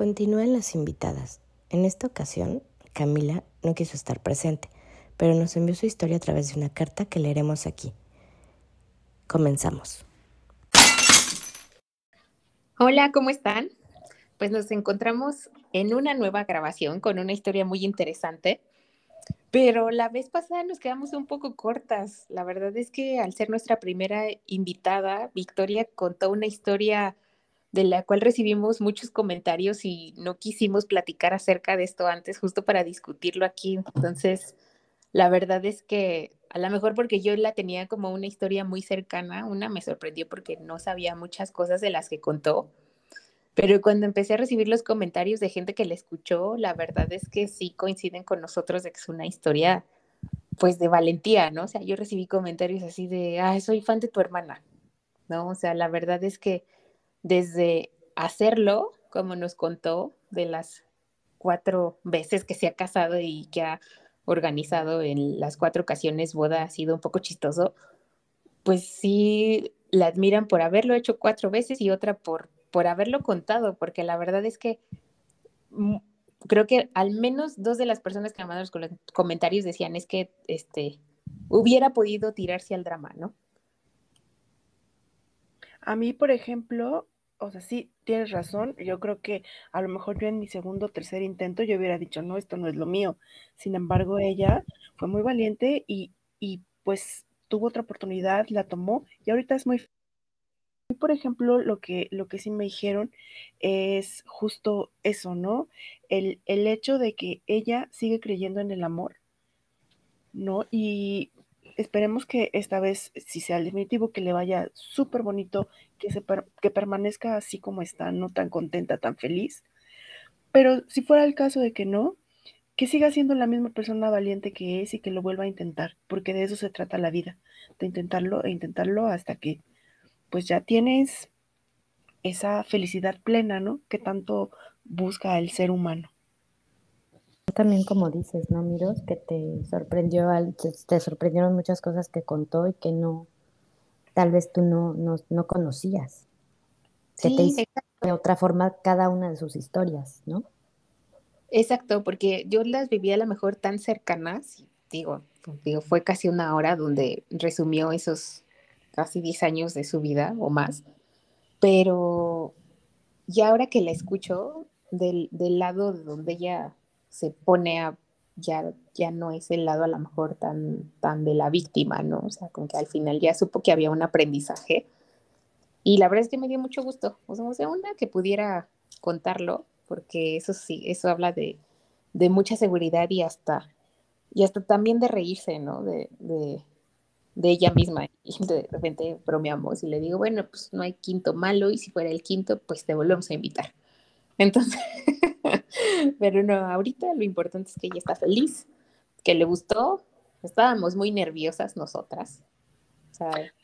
Continúan las invitadas. En esta ocasión, Camila no quiso estar presente, pero nos envió su historia a través de una carta que leeremos aquí. Comenzamos. Hola, ¿cómo están? Pues nos encontramos en una nueva grabación con una historia muy interesante, pero la vez pasada nos quedamos un poco cortas. La verdad es que al ser nuestra primera invitada, Victoria contó una historia de la cual recibimos muchos comentarios y no quisimos platicar acerca de esto antes, justo para discutirlo aquí. Entonces, la verdad es que a lo mejor porque yo la tenía como una historia muy cercana, una me sorprendió porque no sabía muchas cosas de las que contó, pero cuando empecé a recibir los comentarios de gente que la escuchó, la verdad es que sí coinciden con nosotros de que es una historia pues de valentía, ¿no? O sea, yo recibí comentarios así de, ah, soy fan de tu hermana, ¿no? O sea, la verdad es que desde hacerlo, como nos contó, de las cuatro veces que se ha casado y que ha organizado en las cuatro ocasiones boda, ha sido un poco chistoso, pues sí la admiran por haberlo hecho cuatro veces y otra por, por haberlo contado, porque la verdad es que mm, creo que al menos dos de las personas que mandaron los comentarios decían es que este hubiera podido tirarse al drama, ¿no? A mí, por ejemplo, o sea, sí, tienes razón. Yo creo que a lo mejor yo en mi segundo o tercer intento yo hubiera dicho, no, esto no es lo mío. Sin embargo, ella fue muy valiente y, y pues tuvo otra oportunidad, la tomó y ahorita es muy... Por ejemplo, lo que, lo que sí me dijeron es justo eso, ¿no? El, el hecho de que ella sigue creyendo en el amor, ¿no? Y esperemos que esta vez, si sea el definitivo, que le vaya súper bonito, que, se que permanezca así como está, no tan contenta, tan feliz. Pero si fuera el caso de que no, que siga siendo la misma persona valiente que es y que lo vuelva a intentar, porque de eso se trata la vida, de intentarlo e intentarlo hasta que pues ya tienes esa felicidad plena, ¿no? Que tanto busca el ser humano. También como dices, ¿no, Miros? Que te sorprendió, te sorprendieron muchas cosas que contó y que no, tal vez tú no, no, conocías. Que te hizo de otra forma cada una de sus historias, ¿no? Exacto, porque yo las vivía a lo mejor tan cercanas, digo, digo, fue casi una hora donde resumió esos casi 10 años de su vida o más, pero ya ahora que la escucho del, del lado de donde ella se pone a, ya, ya no es el lado a lo mejor tan, tan de la víctima, ¿no? O sea, como que al final ya supo que había un aprendizaje. Y la verdad es que me dio mucho gusto. O sea, una que pudiera contarlo, porque eso sí, eso habla de, de mucha seguridad y hasta, y hasta también de reírse, ¿no? De, de, de ella misma. Y de repente bromeamos y le digo, bueno, pues no hay quinto malo y si fuera el quinto, pues te volvemos a invitar. Entonces, pero no, ahorita lo importante es que ella está feliz, que le gustó. Estábamos muy nerviosas nosotras.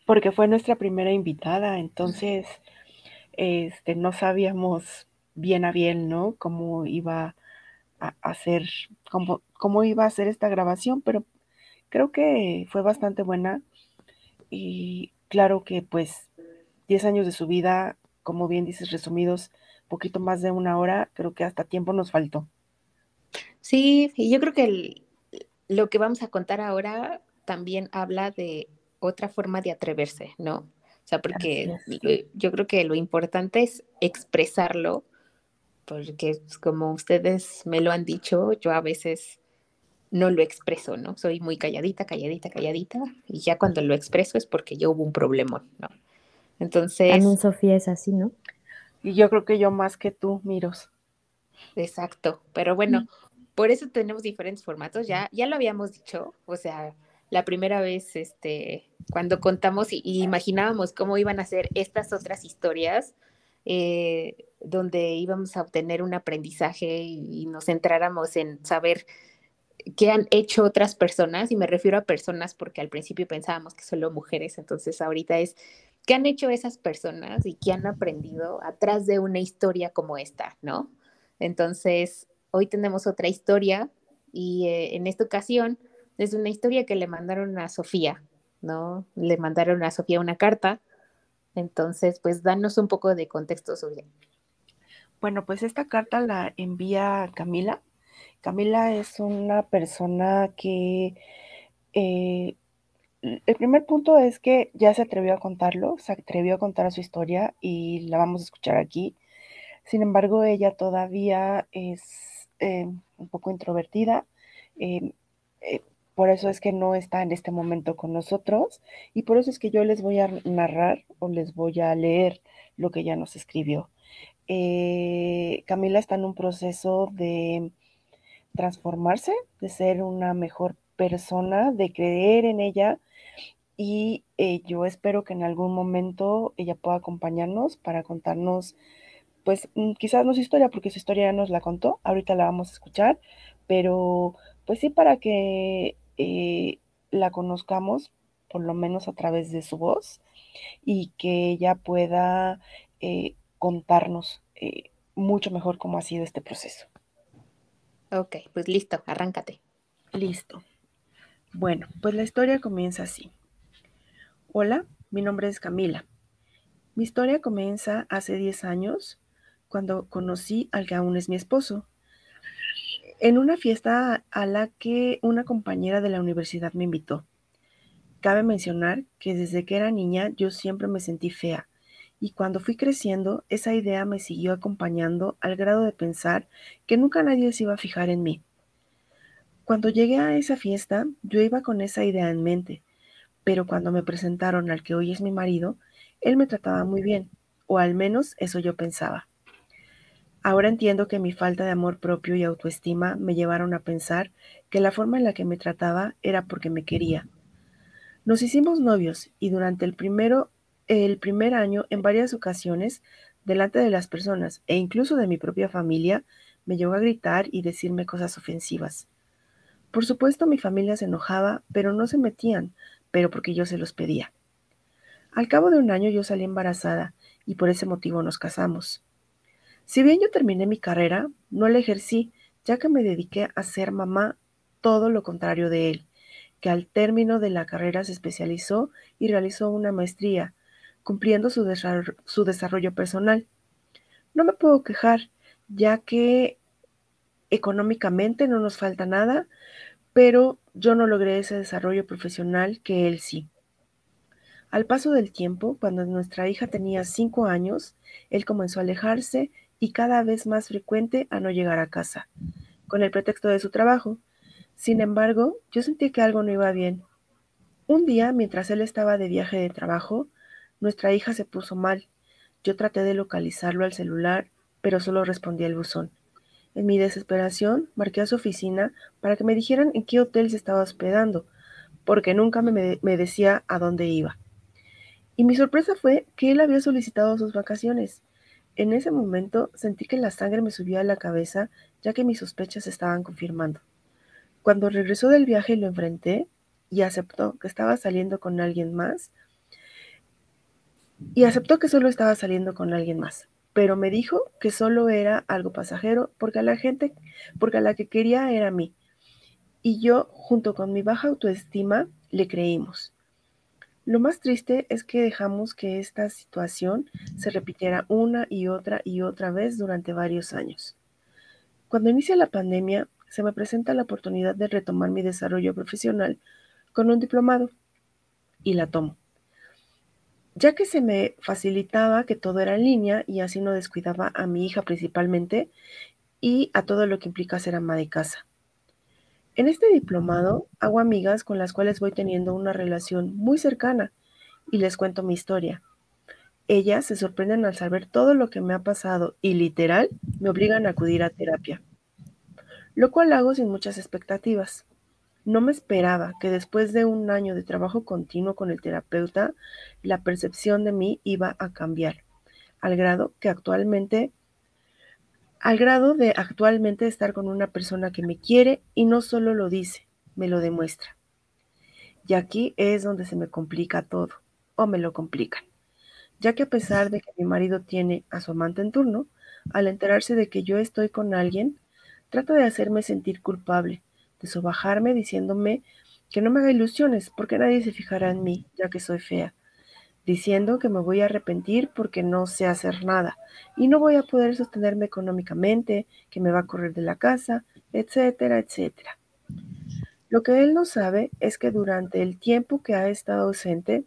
Porque fue nuestra primera invitada, entonces este, no sabíamos bien a bien, ¿no? Cómo iba a hacer, cómo, cómo iba a hacer esta grabación, pero creo que fue bastante buena. Y claro que pues 10 años de su vida, como bien dices, resumidos poquito más de una hora, creo que hasta tiempo nos faltó. Sí, y yo creo que lo que vamos a contar ahora también habla de otra forma de atreverse, ¿no? O sea, porque yo creo que lo importante es expresarlo, porque como ustedes me lo han dicho, yo a veces no lo expreso, ¿no? Soy muy calladita, calladita, calladita, y ya cuando lo expreso es porque yo hubo un problema, ¿no? Entonces... También Sofía es así, ¿no? Y yo creo que yo más que tú, Miros. Exacto, pero bueno, por eso tenemos diferentes formatos, ya, ya lo habíamos dicho, o sea, la primera vez, este, cuando contamos y, imaginábamos cómo iban a ser estas otras historias, eh, donde íbamos a obtener un aprendizaje y, y, nos centráramos en saber qué han hecho otras personas, y me refiero a personas porque al principio pensábamos que solo mujeres, entonces ahorita es ¿Qué han hecho esas personas y qué han aprendido atrás de una historia como esta, no? Entonces, hoy tenemos otra historia y eh, en esta ocasión es una historia que le mandaron a Sofía, ¿no? Le mandaron a Sofía una carta. Entonces, pues danos un poco de contexto, Sofía. Bueno, pues esta carta la envía Camila. Camila es una persona que eh, el primer punto es que ya se atrevió a contarlo, se atrevió a contar su historia y la vamos a escuchar aquí. Sin embargo, ella todavía es eh, un poco introvertida. Eh, eh, por eso es que no está en este momento con nosotros y por eso es que yo les voy a narrar o les voy a leer lo que ella nos escribió. Camila está en un proceso de transformarse, de ser una mejor persona, de creer en ella y eh, yo espero que en algún momento ella pueda acompañarnos para contarnos, pues mm, quizás no su historia, porque su historia ya nos la contó, ahorita la vamos a escuchar, pero pues sí para que eh, la conozcamos, por lo menos a través de su voz, y que ella pueda eh, contarnos mucho mejor cómo ha sido este proceso. Ok, pues listo, arráncate. Listo. Bueno, pues la historia comienza así. Hola, mi nombre es Camila. Mi historia comienza hace 10 años, cuando conocí al que aún es mi esposo, en una fiesta a la que una compañera de la universidad me invitó. Cabe mencionar que desde que era niña yo siempre me sentí fea, y cuando fui creciendo esa idea me siguió acompañando al grado de pensar que nunca nadie se iba a fijar en mí. Cuando llegué a esa fiesta, yo iba con esa idea en mente, pero cuando me presentaron al que hoy es mi marido, él me trataba muy bien, o al menos eso yo pensaba. Ahora entiendo que mi falta de amor propio y autoestima me llevaron a pensar que la forma en la que me trataba era porque me quería. Nos hicimos novios y durante el primero el primer año en varias ocasiones delante de las personas e incluso de mi propia familia me llegó a gritar y decirme cosas ofensivas. Por supuesto mi familia se enojaba, pero no se metían, pero porque yo se los pedía. Al cabo de un año yo salí embarazada y por ese motivo nos casamos. Si bien yo terminé mi carrera, no la ejercí, ya que me dediqué a ser mamá, todo lo contrario de él, que al término de la carrera se especializó y realizó una maestría, cumpliendo su, su desarrollo personal. No me puedo quejar, ya que económicamente no nos falta nada, pero yo no logré ese desarrollo profesional que él sí. Al paso del tiempo, cuando nuestra hija tenía cinco años, él comenzó a alejarse y cada vez más frecuente a no llegar a casa, con el pretexto de su trabajo. Sin embargo, yo sentí que algo no iba bien. Un día, mientras él estaba de viaje de trabajo, nuestra hija se puso mal. Yo traté de localizarlo al celular, pero solo respondía el buzón. En mi desesperación, marqué a su oficina para que me dijeran en qué hotel se estaba hospedando, porque nunca me, decía a dónde iba. Y mi sorpresa fue que él había solicitado sus vacaciones. En ese momento sentí que la sangre me subía a la cabeza, ya que mis sospechas se estaban confirmando. Cuando regresó del viaje lo enfrenté y aceptó que estaba saliendo con alguien más y aceptó que solo estaba saliendo con alguien más pero me dijo que solo era algo pasajero porque a la gente, porque a la que quería era a mí. Y yo, junto con mi baja autoestima, le creímos. Lo más triste es que dejamos que esta situación se repitiera una y otra y otra vez durante varios años. Cuando inicia la pandemia, se me presenta la oportunidad de retomar mi desarrollo profesional con un diplomado y la tomo ya que se me facilitaba que todo era en línea y así no descuidaba a mi hija principalmente y a todo lo que implica ser ama de casa. En este diplomado hago amigas con las cuales voy teniendo una relación muy cercana y les cuento mi historia. Ellas se sorprenden al saber todo lo que me ha pasado y literal me obligan a acudir a terapia, lo cual hago sin muchas expectativas. No me esperaba que después de un año de trabajo continuo con el terapeuta, la percepción de mí iba a cambiar, al grado que actualmente al grado de actualmente estar con una persona que me quiere y no solo lo dice, me lo demuestra. Y aquí es donde se me complica todo, o me lo complican, ya que a pesar de que mi marido tiene a su amante en turno, al enterarse de que yo estoy con alguien, trata de hacerme sentir culpable, de sobajarme diciéndome que no me haga ilusiones porque nadie se fijará en mí, ya que soy fea. diciendo que me voy a arrepentir porque no sé hacer nada y no voy a poder sostenerme económicamente, que me va a correr de la casa, etcétera, etcétera. Lo que él no sabe es que durante el tiempo que ha estado ausente,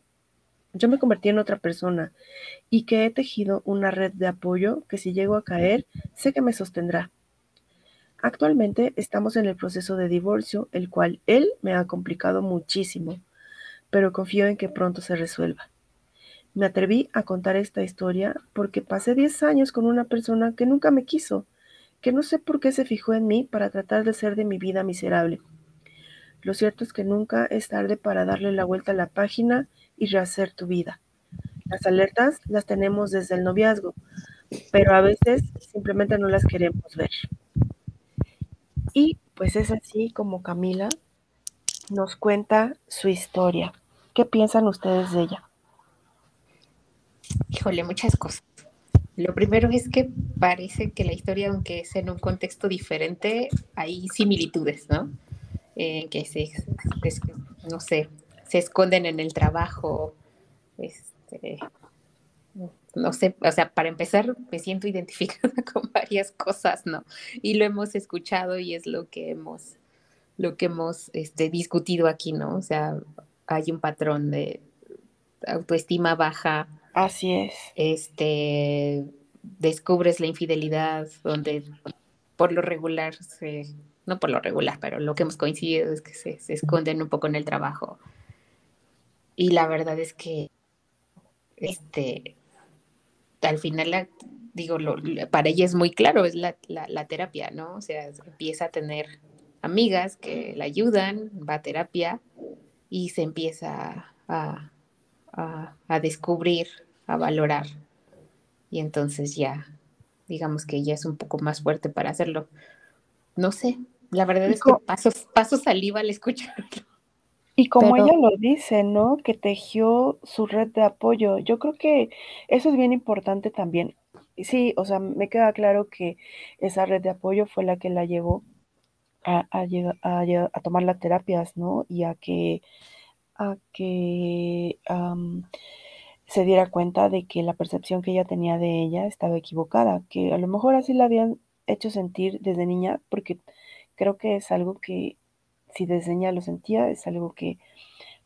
yo me convertí en otra persona y que he tejido una red de apoyo que si llego a caer, sé que me sostendrá. Actualmente estamos en el proceso de divorcio, el cual él me ha complicado muchísimo, pero confío en que pronto se resuelva. Me atreví a contar esta historia porque pasé 10 años con una persona que nunca me quiso, que no sé por qué se fijó en mí para tratar de ser de mi vida miserable. Lo cierto es que nunca es tarde para darle la vuelta a la página y rehacer tu vida. Las alertas las tenemos desde el noviazgo, pero a veces simplemente no las queremos ver. Y pues es así como Camila nos cuenta su historia. ¿Qué piensan ustedes de ella? Híjole, muchas cosas. Lo primero es que parece que la historia, aunque es en un contexto diferente, hay similitudes, ¿no? Eh, que se, no sé, se esconden en el trabajo, este, no sé, o sea, para empezar, me siento identificada con varias cosas, ¿no? Y lo hemos escuchado y es lo que hemos, lo que hemos este, discutido aquí, ¿no? O sea, hay un patrón de autoestima baja. Así es. Este, descubres la infidelidad, donde por lo regular se, no por lo regular, pero lo que hemos coincidido es que se, se esconden un poco en el trabajo. Y la verdad es que este, al final, digo, para ella es muy claro, es la, terapia, ¿no? O sea, empieza a tener amigas que la ayudan, va a terapia y se empieza a, a, descubrir, a valorar. Y entonces ya, digamos que ella es un poco más fuerte para hacerlo. No sé, la verdad es que paso, paso saliva al escucharlo. Y como ella lo dice, ¿no? Que tejió su red de apoyo. Yo creo que eso es bien importante también. Sí, o sea, me queda claro que esa red de apoyo fue la que la llevó a, a, tomar las terapias, ¿no? Y a que, a que se diera cuenta de que la percepción que ella tenía de ella estaba equivocada, que a lo mejor así la habían hecho sentir desde niña, porque creo que es algo que si desde niña lo sentía, es algo que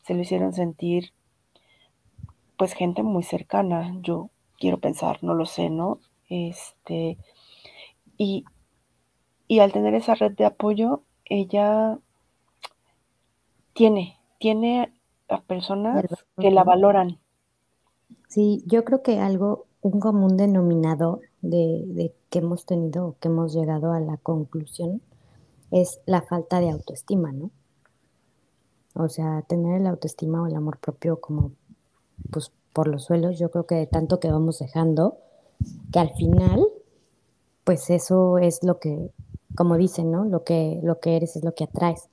se lo hicieron sentir pues gente muy cercana, yo quiero pensar, no lo sé, ¿no? Este, y, y al tener esa red de apoyo, ella tiene, tiene a personas que la valoran. Sí, yo creo que algo, un común denominador de, de que hemos tenido, que hemos llegado a la conclusión, es la falta de autoestima, ¿no? O sea, tener el autoestima o el amor propio como pues por los suelos, yo creo que de tanto que vamos dejando, que al final, pues eso es lo que, como dicen, ¿no? Lo que, lo que eres es lo que atraes.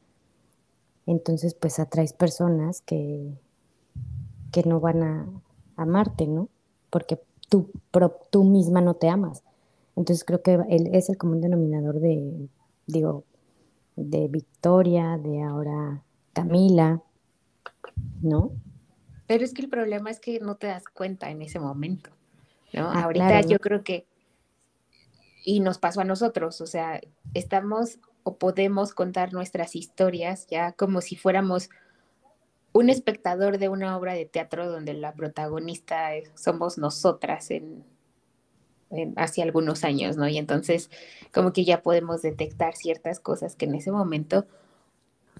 Entonces, pues atraes personas que, que no van a amarte, ¿no? Porque tú, tú misma no te amas. Entonces creo que es el común denominador de, digo, de Victoria, de ahora Camila, ¿no? Pero es que el problema es que no te das cuenta en ese momento, ¿no? Ah, Ahorita yo creo que, y nos pasó a nosotros, o sea, estamos o podemos contar nuestras historias ya como si fuéramos un espectador de una obra de teatro donde la protagonista somos nosotras en, hace algunos años, ¿no? Y entonces como que ya podemos detectar ciertas cosas que en ese momento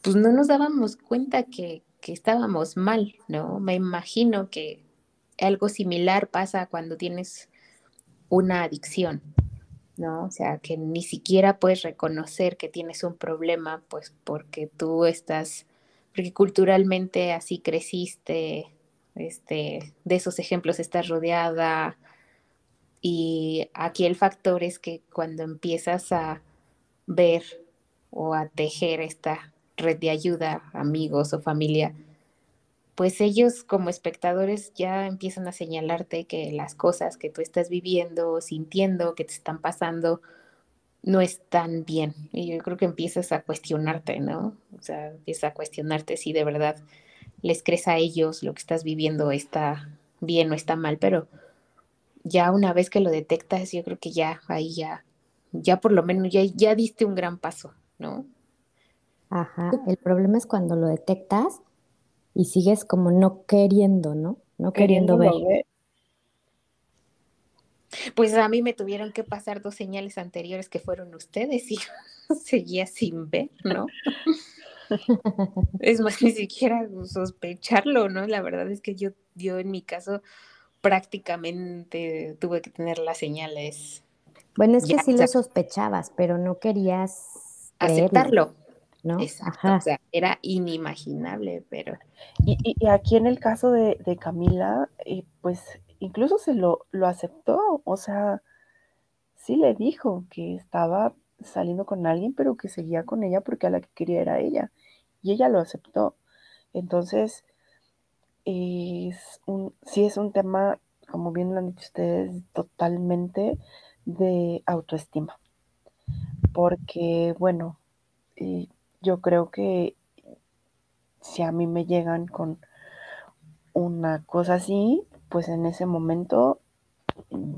pues no nos dábamos cuenta que, que estábamos mal, ¿no? Me imagino que algo similar pasa cuando tienes una adicción, ¿no? O sea, que ni siquiera puedes reconocer que tienes un problema, pues porque tú estás, porque culturalmente así creciste, este, de esos ejemplos estás rodeada, y aquí el factor es que cuando empiezas a ver o a tejer esta red de ayuda, amigos o familia, pues ellos como espectadores ya empiezan a señalarte que las cosas que tú estás viviendo, sintiendo, que te están pasando, no están bien. Y yo creo que empiezas a cuestionarte, ¿no? O sea, empiezas a cuestionarte si de verdad les crees a ellos lo que estás viviendo está bien o está mal, pero ya una vez que lo detectas, yo creo que ya ahí ya, ya por lo menos ya, ya diste un gran paso, ¿no? Ajá, el problema es cuando lo detectas y sigues como no queriendo, ¿no? No queriendo ver. Pues a mí me tuvieron que pasar dos señales anteriores que fueron ustedes y seguía sin ver, ¿no? es más, ni siquiera sospecharlo, ¿no? La verdad es que yo, yo en mi caso prácticamente tuve que tener las señales. Bueno, es que sí lo sospechabas, pero no querías aceptarlo. ¿no? Exacto, o sea, era inimaginable, pero... Y, aquí en el caso de, Camila, eh, pues incluso se lo, lo aceptó, o sea, sí le dijo que estaba saliendo con alguien, pero que seguía con ella porque a la que quería era ella, y ella lo aceptó. Entonces, es un, sí es un tema, como bien lo han dicho ustedes, totalmente de autoestima. Porque, bueno, yo creo que si a mí me llegan con una cosa así, pues en ese momento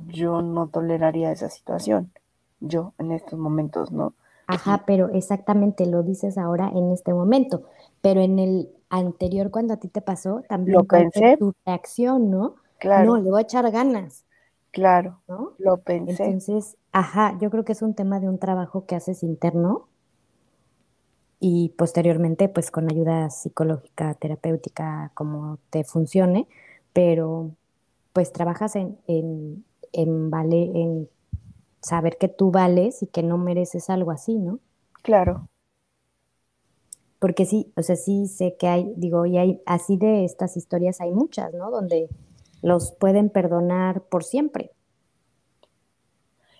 yo no toleraría esa situación. Yo en estos momentos, ¿no? Ajá, pero exactamente lo dices ahora en este momento, pero en el anterior cuando a ti te pasó, también lo pensé. tu reacción, ¿no? Claro. No, le voy a echar ganas. Claro, ¿no? Lo pensé. Entonces, ajá, yo creo que es un tema de un trabajo que haces interno y posteriormente pues con ayuda psicológica, terapéutica, como te funcione, pero pues trabajas en, en, en, vale, en saber que tú vales y que no mereces algo así, ¿no? Claro. Porque sí, o sea, sí sé que hay, digo, y hay, así de estas historias hay muchas, ¿no? Donde los pueden perdonar por siempre.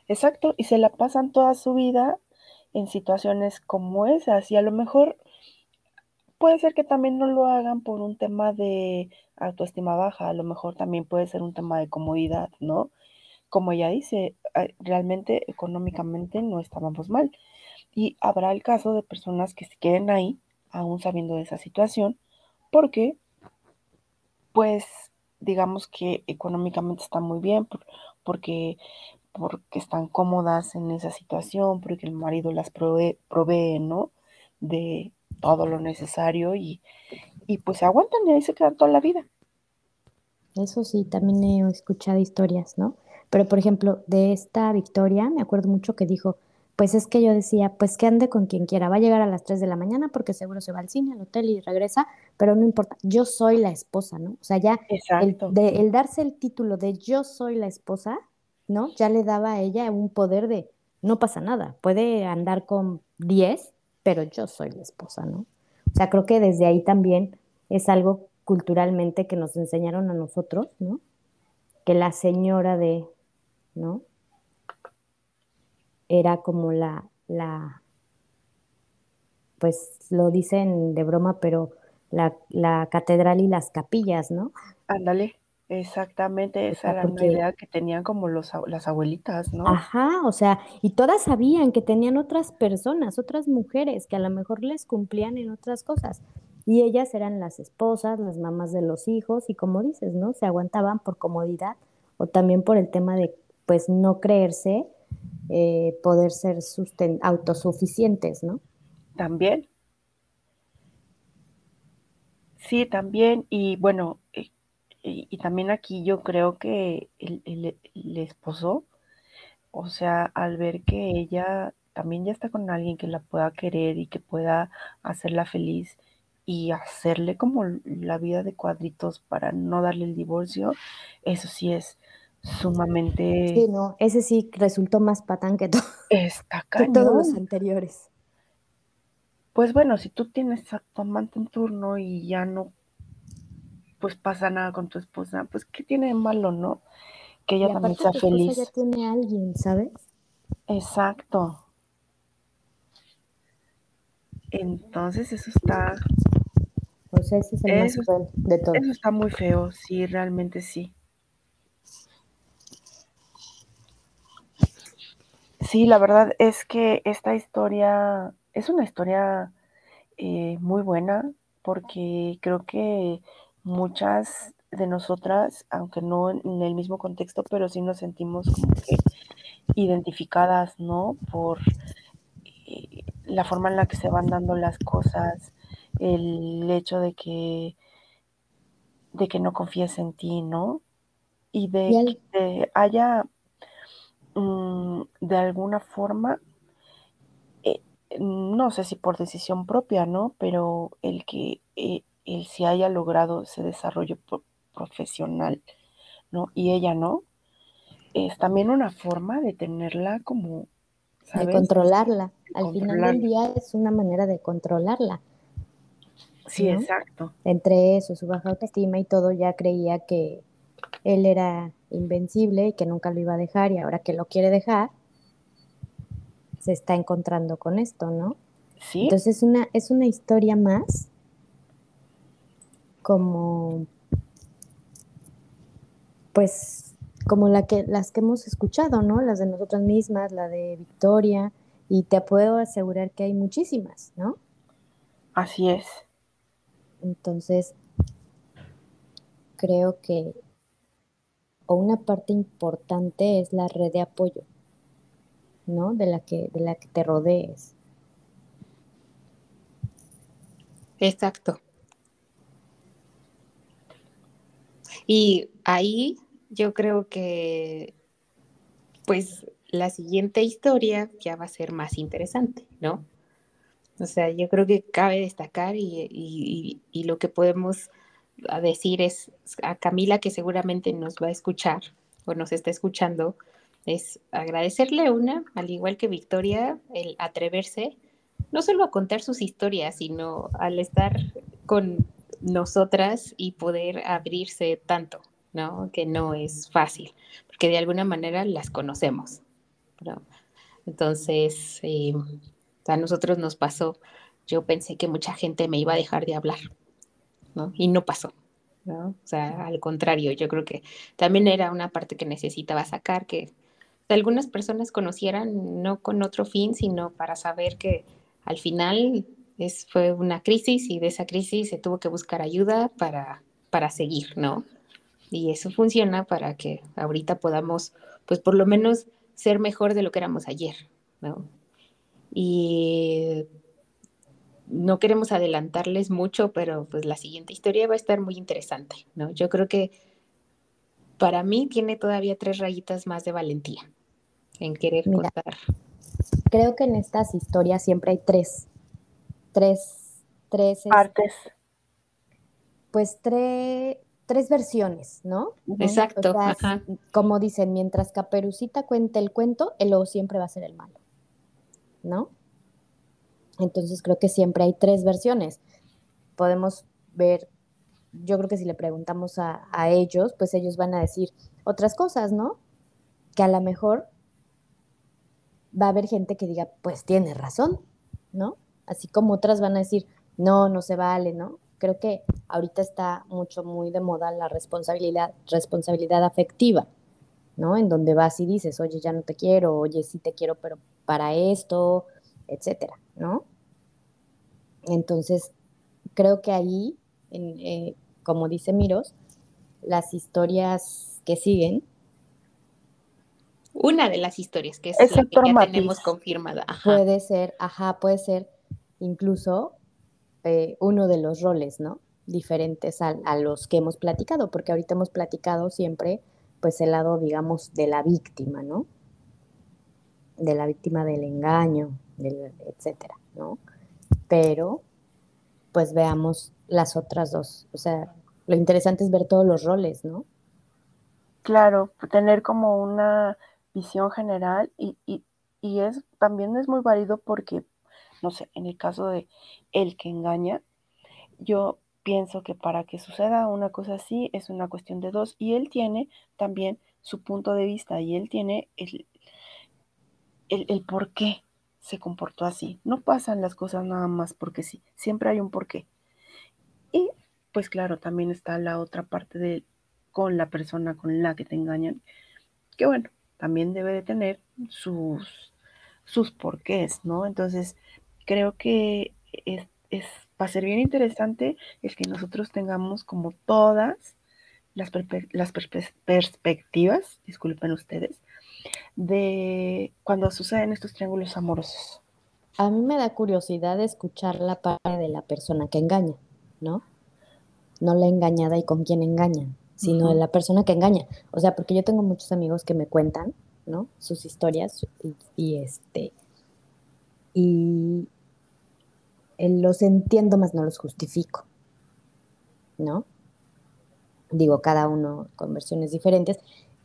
Exacto, y se la pasan toda su vida en situaciones como esas y a lo mejor puede ser que también no lo hagan por un tema de autoestima baja, a lo mejor también puede ser un tema de comodidad, ¿no? Como ella dice, realmente económicamente no estábamos mal. Y habrá el caso de personas que se queden ahí, aún sabiendo de esa situación, porque, pues, digamos que económicamente está muy bien, porque porque están cómodas en esa situación, porque el marido las provee, provee ¿no? De todo lo necesario y, y pues se aguantan y ahí se quedan toda la vida. Eso sí, también he escuchado historias, ¿no? Pero por ejemplo, de esta Victoria, me acuerdo mucho que dijo, pues es que yo decía, pues que ande con quien quiera, va a llegar a las 3 de la mañana porque seguro se va al cine, al hotel y regresa, pero no importa, yo soy la esposa, ¿no? O sea, ya el, de, el darse el título de yo soy la esposa, ¿no? Ya le daba a ella un poder de, no pasa nada, puede andar con 10, pero yo soy la esposa, ¿no? O sea, creo que desde ahí también es algo culturalmente que nos enseñaron a nosotros, ¿no? Que la señora de, ¿no? Era como la, la, pues lo dicen de broma, pero la, la catedral y las capillas, ¿no? Ándale. Exactamente, esa era una idea que tenían como los, las abuelitas, ¿no? Ajá, o sea, y todas sabían que tenían otras personas, otras mujeres que a lo mejor les cumplían en otras cosas. Y ellas eran las esposas, las mamás de los hijos, y como dices, ¿no? Se aguantaban por comodidad o también por el tema de, pues, no creerse eh, poder ser autosuficientes, ¿no? También. Sí, también. Y bueno, eh, y, también aquí yo creo que el, esposo, o sea, al ver que ella también ya está con alguien que la pueda querer y que pueda hacerla feliz y hacerle como la vida de cuadritos para no darle el divorcio, eso sí es sumamente... Sí, no, ese sí resultó más patán que, todo, Está que todos los anteriores. Pues bueno, si tú tienes a tu amante en turno y ya no pues pasa nada con tu esposa, pues ¿qué tiene de malo, no? Que ella también sea feliz. Ya tiene alguien, ¿sabes? Exacto. Entonces eso está... Pues ese es el más feo de todo. Eso está muy feo, sí, realmente sí. Sí, la verdad es que esta historia es una historia eh, muy buena porque creo que muchas de nosotras, aunque no en el mismo contexto, pero sí nos sentimos como que identificadas, ¿no? Por eh, la forma en la que se van dando las cosas, el hecho de que de que no confíes en ti, ¿no? Y de que haya mm, de alguna forma, eh, no sé si por decisión propia, ¿no? Pero el que eh, él se haya logrado ese desarrollo profesional, ¿no? Y ella no, es también una forma de tenerla como... De controlarla. Al final del día es una manera de controlarla. Sí, exacto. Entre eso, su baja autoestima y todo, ya creía que él era invencible y que nunca lo iba a dejar y ahora que lo quiere dejar, se está encontrando con esto, ¿no? Sí. Entonces es una, es una historia más como, pues, como la que, las que hemos escuchado, ¿no? Las de nosotras mismas, la de Victoria, y te puedo asegurar que hay muchísimas, ¿no? Así es. Entonces, creo que o una parte importante es la red de apoyo, ¿no? De la que, de la que te rodees. Exacto. Y ahí yo creo que, pues, la siguiente historia ya va a ser más interesante, ¿no? O sea, yo creo que cabe destacar y, lo que podemos decir es a Camila, que seguramente nos va a escuchar o nos está escuchando, es agradecerle una, al igual que Victoria, el atreverse no solo a contar sus historias, sino al estar con nosotras y poder abrirse tanto, ¿no? Que no es fácil, porque de alguna manera las conocemos, ¿no? Entonces, eh, a nosotros nos pasó, yo pensé que mucha gente me iba a dejar de hablar, ¿no? Y no pasó, ¿no? O sea, al contrario, yo creo que también era una parte que necesitaba sacar, que algunas personas conocieran no con otro fin, sino para saber que al final es, fue una crisis y de esa crisis se tuvo que buscar ayuda para, para seguir, ¿no? Y eso funciona para que ahorita podamos, pues por lo menos, ser mejor de lo que éramos ayer, ¿no? y no queremos adelantarles mucho, pero pues la siguiente historia va a estar muy interesante, ¿no? Yo creo que para mí tiene todavía tres rayitas más de valentía en querer contar. Creo que en estas historias siempre hay tres, tres, tres este, partes. Pues tres, tres versiones, ¿no? Exacto. Como dicen, mientras Caperucita cuente el cuento, el lobo siempre va a ser el malo. ¿no? Entonces creo que siempre hay tres versiones. Podemos ver, yo creo que si le preguntamos a, ellos, pues ellos van a decir otras cosas, ¿no? Que a lo mejor va a haber gente que diga, pues tiene razón, ¿no? Así como otras van a decir, no, no se vale, ¿no? Creo que ahorita está mucho, muy de moda la responsabilidad, responsabilidad afectiva, ¿no? En donde vas y dices, oye, ya no te quiero, oye, sí te quiero, pero para esto, etcétera, ¿no? Entonces, creo que ahí, eh, como dice Miros, las historias que siguen. Una de las historias que es la que ya tenemos confirmada. Puede ser, ajá, puede ser incluso eh, uno de los roles, ¿no? Diferentes a, a, los que hemos platicado, porque ahorita hemos platicado siempre, pues, el lado, digamos, de la víctima, ¿no? de la víctima del engaño, etcétera, ¿no? Pero, pues veamos las otras dos. O sea, lo interesante es ver todos los roles, ¿no? Claro, tener como una visión general y, y, y es también es muy válido porque, no sé, en el caso de el que engaña, yo pienso que para que suceda una cosa así es una cuestión de dos y él tiene también su punto de vista y él tiene el, el, por qué se comportó así. No pasan las cosas nada más porque sí, siempre hay un porqué. Y pues claro, también está la otra parte de con la persona con la que te engañan, que bueno, también debe de tener sus, sus porqués, ¿no? Entonces, creo que es, es, va a ser bien interesante el que nosotros tengamos como todas las, las perspectivas, disculpen ustedes, de cuando suceden estos triángulos amorosos. A mí me da curiosidad escuchar la parte de la persona que engaña, ¿no? No la engañada y con quién engañan, sino de la persona que engaña. O sea, porque yo tengo muchos amigos que me cuentan, ¿no? Sus historias y, este y los entiendo más no los justifico, ¿no? Digo, cada uno con versiones diferentes,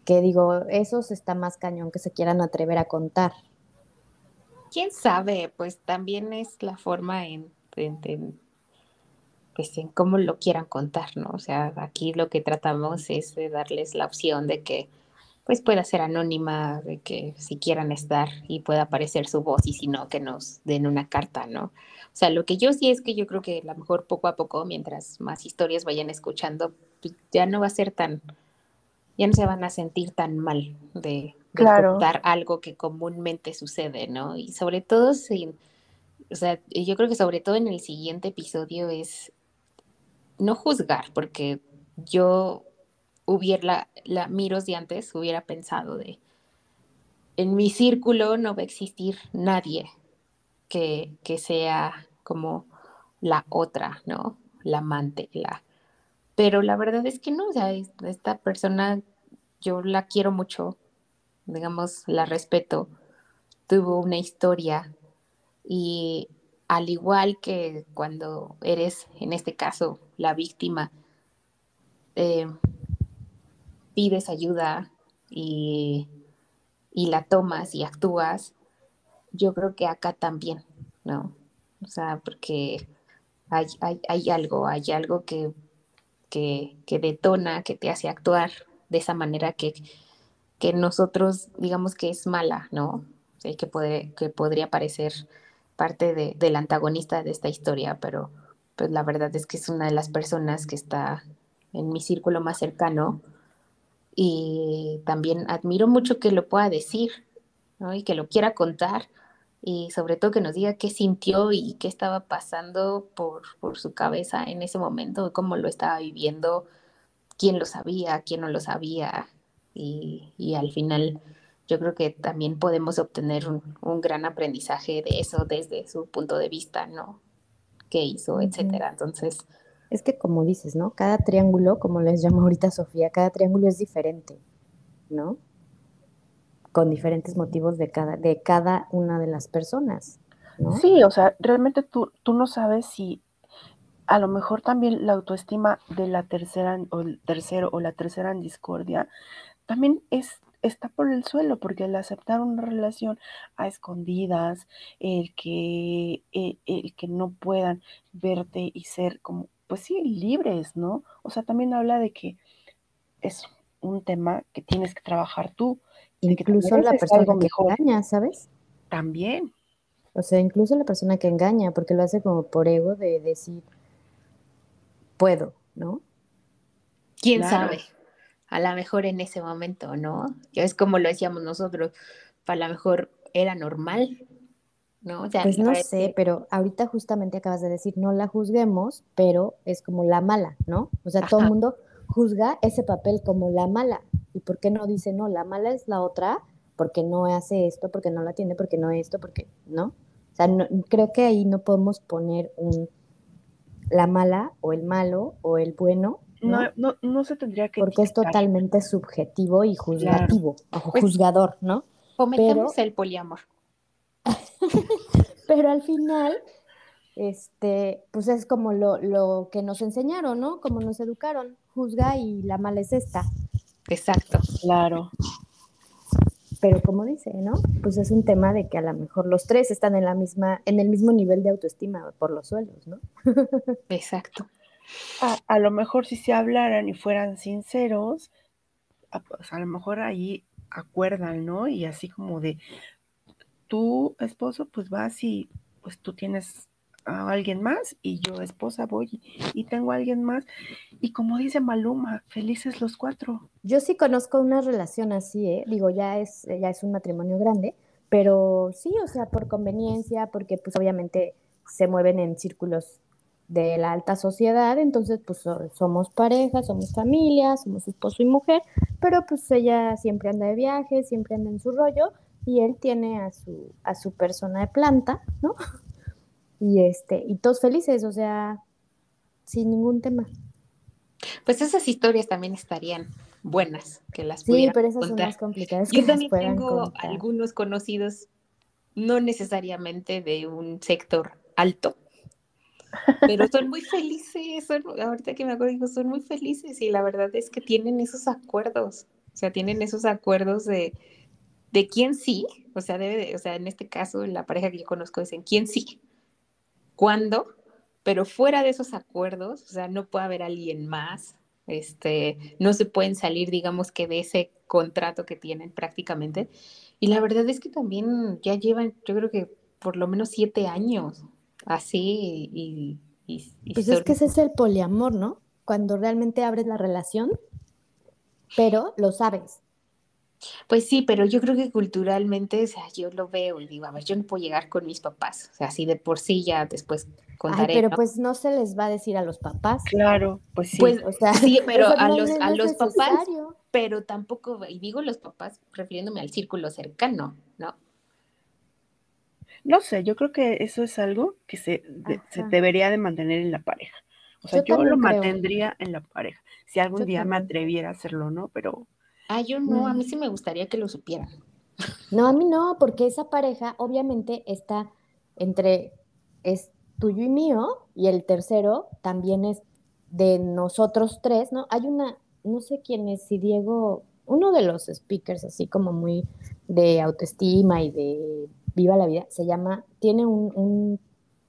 que digo, esos está más cañón que se quieran atrever a contar, quién sabe, pues también es la forma en, pues en cómo lo quieran contar, ¿no? O sea, aquí lo que tratamos es de darles la opción de que pues pueda ser anónima, de que si quieran estar y pueda aparecer su voz y si no, que nos den una carta, ¿no? O sea, lo que yo sí es que yo creo que a lo mejor poco a poco, mientras más historias vayan escuchando, pues ya no va a ser tan, ya no se van a sentir tan mal de, claro. algo que comúnmente sucede, ¿no? Y sobre todo, si, o sea, yo creo que sobre todo en el siguiente episodio es no juzgar, porque yo hubiera, la, la miros de antes, hubiera pensado de, en mi círculo no va a existir nadie que, que sea como la otra, ¿no? La amante, la... Pero la verdad es que no, o sea, esta persona yo la quiero mucho, digamos, la respeto, tuvo una historia y al igual que cuando eres, en este caso, la víctima, eh, pides ayuda y, la tomas y actúas, yo creo que acá también, ¿no? O sea, porque hay, hay, algo, hay algo que, que, que detona, que te hace actuar de esa manera que, que nosotros digamos que es mala, ¿no? que, puede, que podría parecer parte de, del antagonista de esta historia, pero pues la verdad es que es una de las personas que está en mi círculo más cercano y también admiro mucho que lo pueda decir, ¿no? Y que lo quiera contar y sobre todo que nos diga qué sintió y qué estaba pasando por, por su cabeza en ese momento, cómo lo estaba viviendo, quién lo sabía, quién no lo sabía, y, al final yo creo que también podemos obtener un, gran aprendizaje de eso desde su punto de vista, ¿no? ¿Qué hizo, etcétera? Entonces... Es que como dices, ¿no? Cada triángulo, como les llamo ahorita Sofía, cada triángulo es diferente, ¿no? Con diferentes motivos de cada, de cada una de las personas. Sí, o sea, realmente tú, tú no sabes si a lo mejor también la autoestima de la tercera o el tercero o la tercera en discordia también es, está por el suelo, porque el aceptar una relación a escondidas, el que, eh, el, que no puedan verte y ser como, pues sí, libres, ¿no? O sea, también habla de que es un tema que tienes que trabajar tú. Incluso la persona que engaña, ¿sabes? También. O sea, incluso la persona que engaña, porque lo hace como por ego de decir, puedo, ¿no? ¿Quién sabe? a lo mejor en ese momento, ¿no? Es como lo decíamos nosotros, para lo mejor era normal, ¿no? pues no sé, pero ahorita justamente acabas de decir, no la juzguemos, pero es como la mala, ¿no? O sea, todo el mundo juzga ese papel como la mala. ¿Y por qué no dice, no, la mala es la otra, porque no hace esto, porque no la atiende, porque no esto, porque, ¿no? O sea, creo que ahí no podemos poner un la mala o el malo o el bueno no, no, no, se tendría que. Porque es totalmente subjetivo y juzgativo, o pues, juzgador, ¿no? Fomentamos el poliamor. Pero al final, este, pues es como lo, lo que nos enseñaron, ¿no? Como nos educaron, juzga y la mala es esta. Exacto. Claro. Pero como dice, ¿no? Pues es un tema de que a lo mejor los tres están en la misma, en el mismo nivel de autoestima por los suelos, ¿no? Exacto. A, lo mejor si se hablaran y fueran sinceros, a, pues a lo mejor ahí acuerdan, ¿no? Y así como de, tu esposo, pues vas y pues tú tienes a alguien más y yo esposa voy y, tengo a alguien más. Y como dice Maluma, felices los cuatro. Yo sí conozco una relación así, ¿eh? Digo, ya es, ya es un matrimonio grande, pero sí, o sea, por conveniencia, porque pues obviamente se mueven en círculos de la alta sociedad, entonces pues somos pareja, somos familia, somos esposo y mujer, pero pues ella siempre anda de viaje, siempre anda en su rollo y él tiene a su, a su persona de planta, ¿no? Y este, y todos felices, o sea, sin ningún tema. Pues esas historias también estarían buenas que las Sí, pero esas son más complicadas. Yo también tengo algunos conocidos, no necesariamente de un sector alto, pero son muy felices, ahorita que me acuerdo, son muy felices y la verdad es que tienen esos acuerdos, o sea, tienen esos acuerdos de, de quién sí, o sea, debe o sea, en este caso, la pareja que yo conozco dicen quién sí, cuándo, pero fuera de esos acuerdos, o sea, no puede haber alguien más, este, no se pueden salir, digamos que de ese contrato que tienen prácticamente. Y la verdad es que también ya llevan, yo creo que por lo menos siete años así y... pues es que ese es el poliamor, ¿no? Cuando realmente abres la relación, pero lo sabes. Pues sí, pero yo creo que culturalmente, o sea, yo lo veo y digo, a ver, yo no puedo llegar con mis papás, o sea, así de por sí ya después contaré. Ay, pero pues no se les va a decir a los papás. Claro, pues sí. Pues, o sea, sí, pero a los, a los papás, pero tampoco, y digo los papás refiriéndome al círculo cercano, ¿no? No sé, yo creo que eso es algo que se, se debería de mantener en la pareja. O sea, yo, lo mantendría en la pareja. Si algún día me atreviera a hacerlo, ¿no? Pero Ah, yo no, a mí mm. sí me gustaría que lo supieran. No, a mí no, porque esa pareja obviamente está entre, es tuyo y mío, y el tercero también es de nosotros tres, ¿no? Hay una, no sé quién es, si Diego, uno de los speakers así como muy de autoestima y de viva la vida, se llama, tiene un,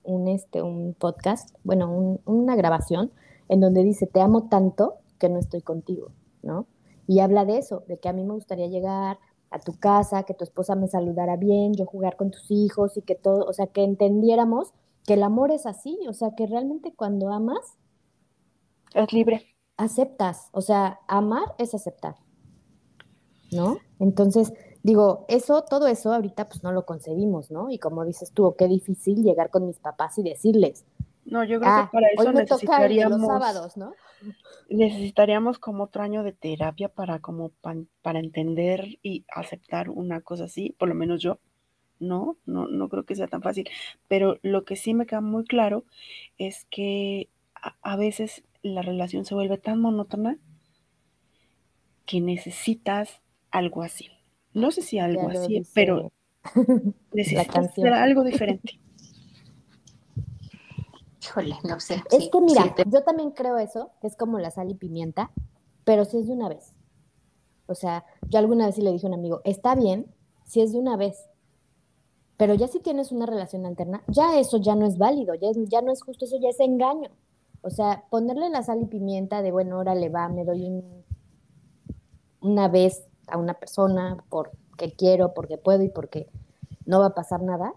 un, este, un podcast, bueno, una grabación en donde dice, te amo tanto que no estoy contigo, ¿no? Y habla de eso, de que a mí me gustaría llegar a tu casa, que tu esposa me saludara bien, yo jugar con tus hijos y que todo, o sea, que entendiéramos que el amor es así, o sea, que realmente cuando amas... Es libre. Aceptas, o sea, amar es aceptar, ¿no? Entonces, digo, eso, todo eso ahorita pues no lo concebimos, ¿no? Y como dices tú, qué difícil llegar con mis papás y decirles. No, yo creo que ah, para eso necesitaríamos... los sábados, ¿no? necesitaríamos como otro año de terapia para como para entender y aceptar una cosa así, por lo menos yo. No, no, no creo que sea tan fácil. Pero lo que sí me queda muy claro es que a, veces la relación se vuelve tan monótona que necesitas algo así. No sé si algo así, pero necesitas hacer algo diferente. Híjole, no sé. Es que mira, yo también creo eso, que es como la sal y pimienta, pero si es de una vez. O sea, yo alguna vez sí le dije a un amigo, está bien si es de una vez, pero ya si tienes una relación alterna, ya eso ya no es válido, ya, ya no es justo, eso ya es engaño. O sea, ponerle la sal y pimienta de, bueno, órale, va, me doy un, una vez a una persona porque quiero, porque puedo y porque no va a pasar nada,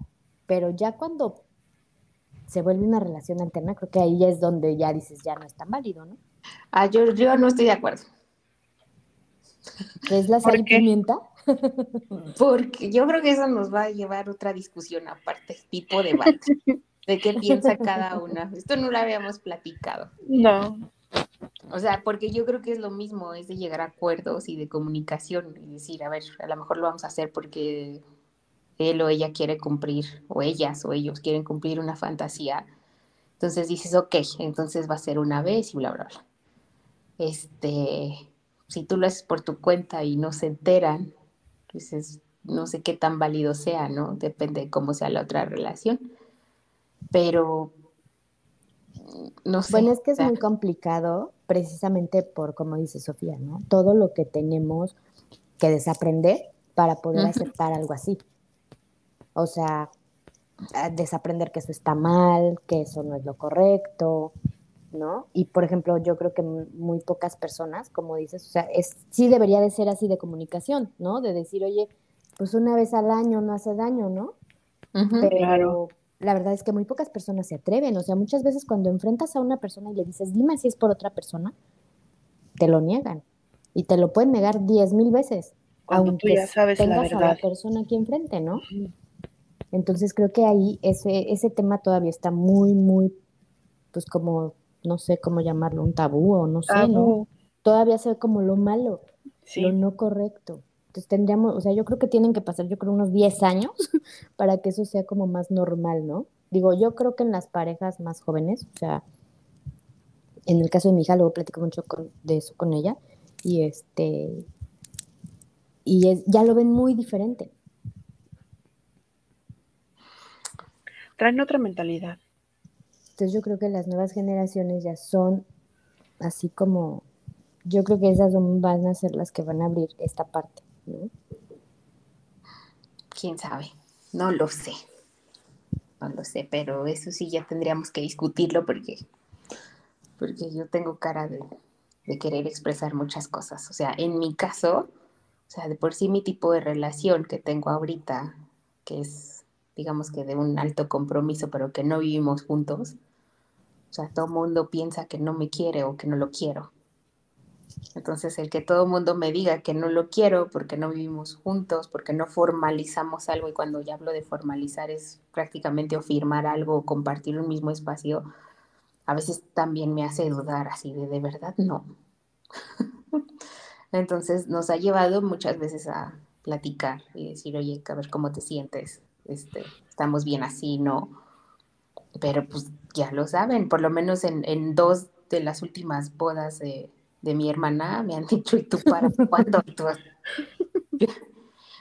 pero ya cuando se vuelve una relación alterna, creo que ahí ya es donde ya dices, ya no es tan válido, ¿no? Ah, yo, yo no estoy de acuerdo. ¿Qué es la sal pimienta? Porque yo creo que eso nos va a llevar otra discusión aparte, tipo debate, de qué piensa cada una. Esto no lo habíamos platicado. No. O sea, porque yo creo que es lo mismo, es de llegar a acuerdos y de comunicación y decir, a ver, a lo mejor lo vamos a hacer porque él o ella quiere cumplir, o ellas o ellos quieren cumplir una fantasía. Entonces dices, ok, entonces va a ser una vez y bla, bla, bla. Este, si tú lo haces por tu cuenta y no se enteran, no sé qué tan válido sea, ¿no? Depende de cómo sea la otra relación. Pero, no sé. Bueno, es que es muy complicado, precisamente por, como dice Sofía, ¿no? Todo lo que tenemos que desaprender para poder aceptar algo así. O sea, desaprender que eso está mal, que eso no es lo correcto, ¿no? Y por ejemplo, yo creo que muy pocas personas, como dices, o sea, es, sí debería de ser así de comunicación, ¿no? De decir, oye, pues una vez al año no hace daño, ¿no? Pero la verdad es que muy pocas personas se atreven, o sea, muchas veces cuando enfrentas a una persona y le dices, dime si es por otra persona, te lo niegan y te lo pueden negar diez mil veces. Cuando tú ya sabes la verdad. a la persona aquí enfrente, ¿no? Entonces creo que ahí ese, ese tema todavía está muy, muy pues como, no sé cómo llamarlo, un tabú o no sé, ¿no? Todavía se ve como lo malo, lo no correcto. Entonces tendríamos, o sea, yo creo que tienen que pasar, yo creo, unos 10 años para que eso sea como más normal, ¿no? Digo, yo creo que en las parejas más jóvenes, o sea, en el caso de mi hija, luego platico mucho de eso con ella, y este, y es, ya lo ven muy diferente. Traen otra mentalidad. Entonces yo creo que las nuevas generaciones ya son así como, yo creo que esas van a ser las que van a abrir esta parte, ¿no? ¿Quién sabe? No lo sé. No lo sé, pero eso sí ya tendríamos que discutirlo porque, porque yo tengo cara de, de querer expresar muchas cosas. O sea, en mi caso, o sea, de por sí mi tipo de relación que tengo ahorita, que es digamos que de un alto compromiso, pero que no vivimos juntos. O sea, todo el mundo piensa que no me quiere o que no lo quiero. Entonces, el que todo el mundo me diga que no lo quiero porque no vivimos juntos, porque no formalizamos algo, y cuando ya hablo de formalizar es prácticamente o firmar algo o compartir un mismo espacio, a veces también me hace dudar así de de verdad no. Entonces, nos ha llevado muchas veces a platicar y decir, oye, a ver cómo te sientes, este, estamos bien así, ¿no? Pero pues ya lo saben, por lo menos en, dos de las últimas bodas de, mi hermana me han dicho, ¿y tú para cuándo?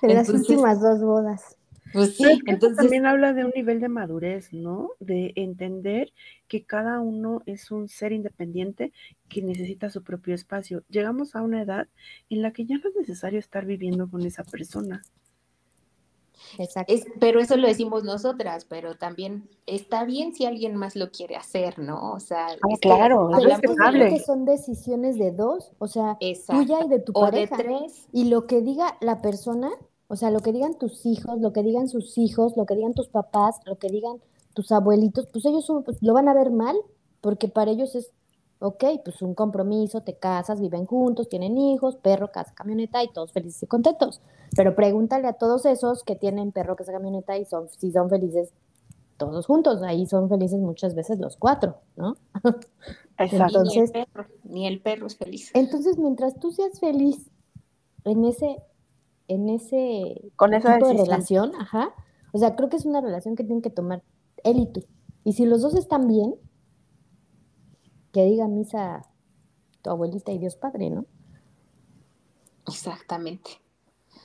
en las últimas dos bodas. Pues sí, entonces también habla de un nivel de madurez, ¿no? De entender que cada uno es un ser independiente que necesita su propio espacio. Llegamos a una edad en la que ya no es necesario estar viviendo con esa persona. Es, pero eso lo decimos nosotras, pero también está bien si alguien más lo quiere hacer, ¿no? O sea, ah, claro, que son decisiones de dos, o sea, tuya y de tu pareja. De tres. Y lo que diga la persona, o sea, lo que digan tus hijos, lo que digan sus hijos, lo que digan tus papás, lo que digan tus abuelitos, pues ellos pues, lo van a ver mal, porque para ellos es ok, pues un compromiso, te casas, viven juntos, tienen hijos, perro, casa, camioneta y todos felices y contentos. Pero pregúntale a todos esos que tienen perro, casa, camioneta y son, si son felices todos juntos, ahí son felices muchas veces los cuatro, ¿no? Exacto. Entonces, ni el, perro, ni el perro es feliz. Entonces, mientras tú seas feliz en ese, en ese Con esa tipo de relación, ajá, o sea, creo que es una relación que tienen que tomar él y tú. Y si los dos están bien, que diga misa tu abuelita y Dios Padre, ¿no? Exactamente.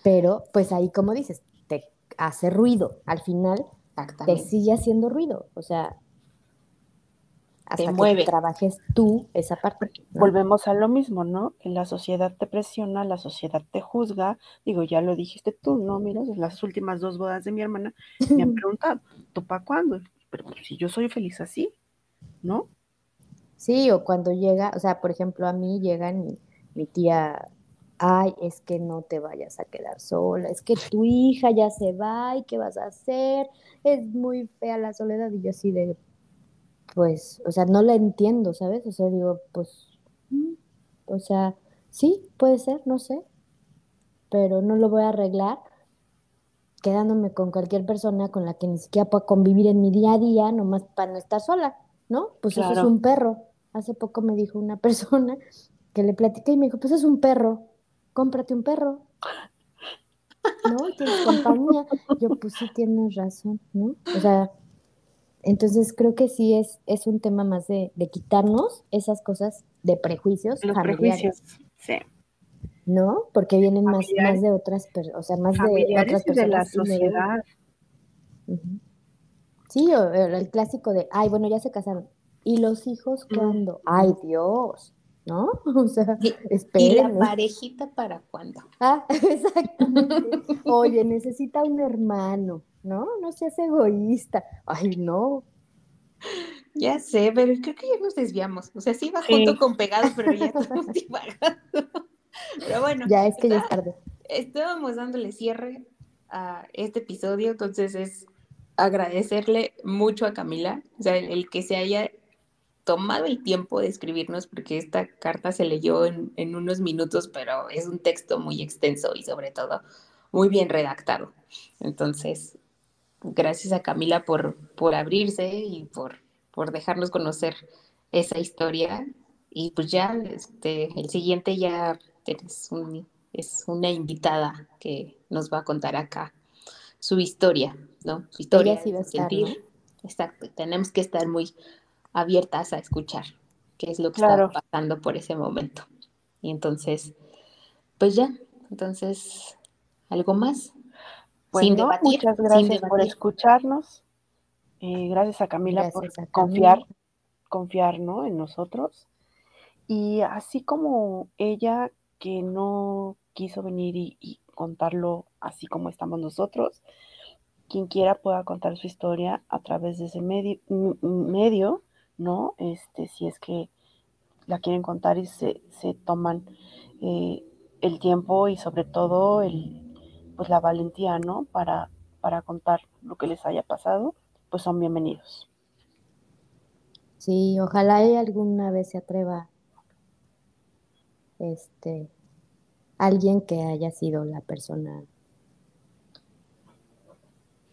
Pero, pues ahí, como dices, te hace ruido. Al final, te sigue haciendo ruido. O sea, hasta que trabajes tú esa parte. Volvemos a lo mismo, ¿no? Que la sociedad te presiona, la sociedad te juzga. Digo, ya lo dijiste tú, ¿no? Mira, las últimas dos bodas de mi hermana me han preguntado, ¿tú para cuándo? Pero si yo soy feliz así, ¿no? Sí, o cuando llega, o sea, por ejemplo, a mí llega mi, mi tía, ay, es que no te vayas a quedar sola, es que tu hija ya se va y qué vas a hacer, es muy fea la soledad y yo así de, pues, o sea, no la entiendo, ¿sabes? O sea, digo, pues, mm, o sea, sí, puede ser, no sé, pero no lo voy a arreglar quedándome con cualquier persona con la que ni siquiera pueda convivir en mi día a día, nomás para no estar sola. ¿no? Pues eso es un perro. Hace poco me dijo una persona que le platiqué y me dijo, pues es un perro, cómprate un perro. ¿No? Tienes compañía. Yo, pues sí tienes razón, ¿no? O sea, entonces creo que sí es, es un tema más de, quitarnos esas cosas de prejuicios Los prejuicios, sí. ¿No? Porque vienen más, más de otras personas, o sea, más de otras personas. de la sociedad. Sí, o, el clásico de, ay, bueno, ya se casaron. ¿Y los hijos cuándo? Ay, Dios, ¿no? O sea, ¿Y la parejita para cuándo? Ah, exactamente. Oye, necesita un hermano, ¿no? No seas egoísta. Ay, no. Ya sé, pero creo que ya nos desviamos. O sea, sí va junto con pegado, pero ya estamos divagando. Pero bueno. Ya es que ya es tarde. Estábamos dándole cierre a este episodio, entonces es agradecerle mucho a Camila, o sea, el, que se haya tomado el tiempo de escribirnos, porque esta carta se leyó en, unos minutos, pero es un texto muy extenso y sobre todo muy bien redactado. Entonces, gracias a Camila por, por abrirse y por, por dejarnos conocer esa historia. Y pues ya, este, el siguiente ya es, es una invitada que nos va a contar acá su historia, ¿no? Su historia, sí sentir. Exacto, tenemos que estar muy abiertas a escuchar qué es lo que está pasando por ese momento. Y entonces, pues ya, entonces, ¿algo más? sin debatir, muchas gracias por escucharnos. Eh, gracias a Camila por confiar, confiar ¿no? en nosotros. Y así como ella que no quiso venir y, contarlo así como estamos nosotros, quien quiera pueda contar su historia a través de ese medio, medio ¿no? Este, si es que la quieren contar y se, se toman eh, el tiempo y sobre todo el, pues la valentía, ¿no? Para, para contar lo que les haya pasado, pues son bienvenidos. Sí, ojalá alguna vez se atreva este alguien que haya sido la persona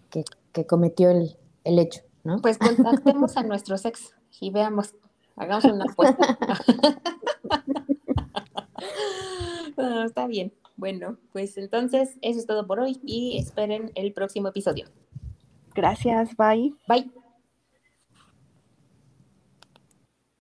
que, cometió el, el, hecho, ¿no? Pues contactemos a nuestros ex y veamos, hagamos una apuesta. está bien. Bueno, pues entonces eso es todo por hoy y esperen el próximo episodio. Gracias, bye. Bye.